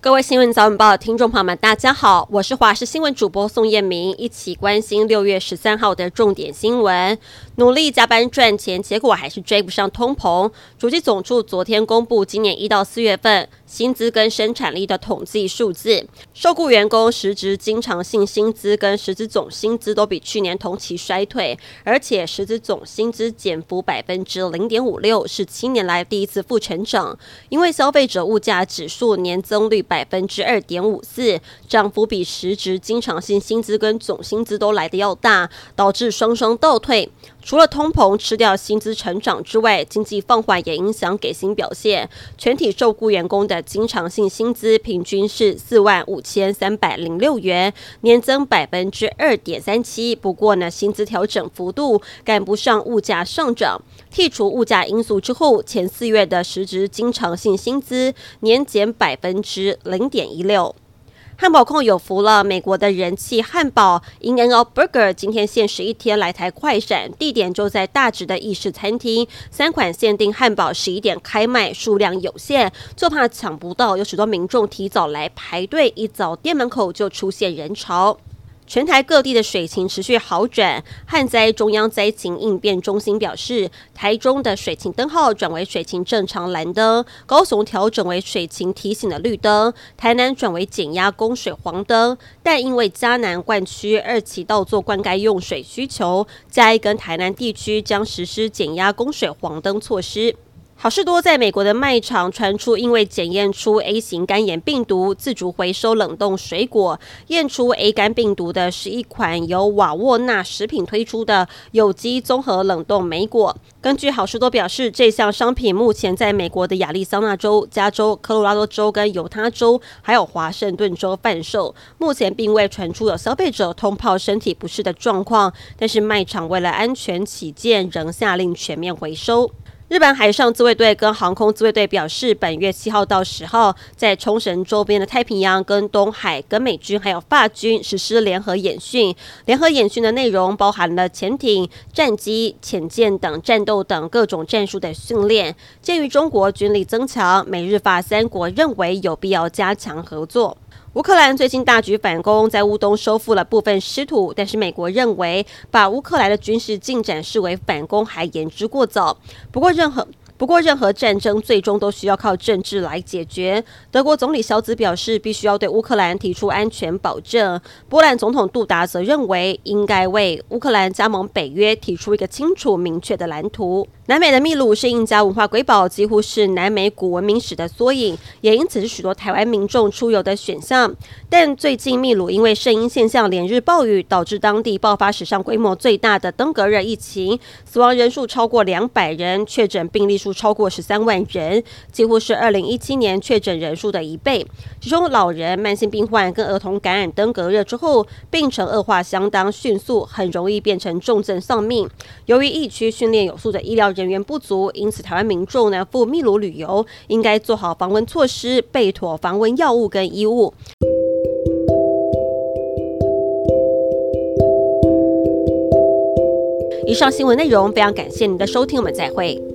各位新闻早晚报的听众朋友们，大家好，我是华视新闻主播宋彦明，一起关心六月十三号的重点新闻。努力加班赚钱，结果还是追不上通膨。主机总处昨天公布今年一到四月份薪资跟生产力的统计数字，受雇员工实质经常性薪资跟实质总薪资都比去年同期衰退，而且实质总薪资减幅百分之零点五六，是七年来第一次负成长。因为消费者物价指数年增率百分之二点五四，涨幅比实质经常性薪资跟总薪资都来得要大，导致双双倒退。除了通膨吃掉薪资成长之外，经济放缓也影响给薪表现。全体受雇员工的经常性薪资平均是四万五千三百零六元，年增百分之二点三七。不过呢，薪资调整幅度赶不上物价上涨。剔除物价因素之后，前四月的实质经常性薪资年减百分之零点一六。汉堡控有福了，美国的人气汉堡 In-N-Out Burger 今天限时一天来台快闪，地点就在大直的意式餐厅，三款限定汉堡十一点开卖，数量有限，就怕抢不到，有许多民众提早来排队，一早店门口就出现人潮。全台各地的水情持续好转，旱灾中央灾情应变中心表示，台中的水情灯号转为水情正常蓝灯，高雄调整为水情提醒的绿灯，台南转为减压供水黄灯，但因为嘉南灌区二期稻作灌溉用水需求，嘉义跟台南地区将实施减压供水黄灯措施。好事多在美国的卖场传出，因为检验出 A 型肝炎病毒，自主回收冷冻水果，验出 A 肝病毒的是一款由瓦沃纳食品推出的有机综合冷冻莓果。根据好事多表示，这项商品目前在美国的亚利桑那州、加州、科罗拉多州跟犹他州，还有华盛顿州贩售。目前并未传出有消费者通报身体不适的状况，但是卖场为了安全起见，仍下令全面回收。日本海上自卫队跟航空自卫队表示，本月七号到十号，在冲绳周边的太平洋跟东海，跟美军还有法军实施联合演训。联合演训的内容包含了潜艇、战机、潜舰等战斗等各种战术的训练。鉴于中国军力增强，美日法三国认为有必要加强合作。乌克兰最近大举反攻，在乌东收复了部分失土，但是美国认为把乌克兰的军事进展视为反攻还言之过早。不过任何。不过，任何战争最终都需要靠政治来解决。德国总理萧兹表示，必须要对乌克兰提出安全保证。波兰总统杜达则认为，应该为乌克兰加盟北约提出一个清楚明确的蓝图。南美的秘鲁是印加文化瑰宝，几乎是南美古文明史的缩影，也因此是许多台湾民众出游的选项。但最近，秘鲁因为圣婴现象连日暴雨，导致当地爆发史上规模最大的登革热疫情，死亡人数超过两百人，确诊病例数。超过十三万人，几乎是二零一七年确诊人数的一倍。其中，老人、慢性病患跟儿童感染登革热之后，病程恶化相当迅速，很容易变成重症丧命。由于疫区训练有素的医疗人员不足，因此台湾民众呢赴秘鲁旅游，应该做好防蚊措施，备妥防蚊药物跟衣物。以上新闻内容非常感谢您的收听，我们再会。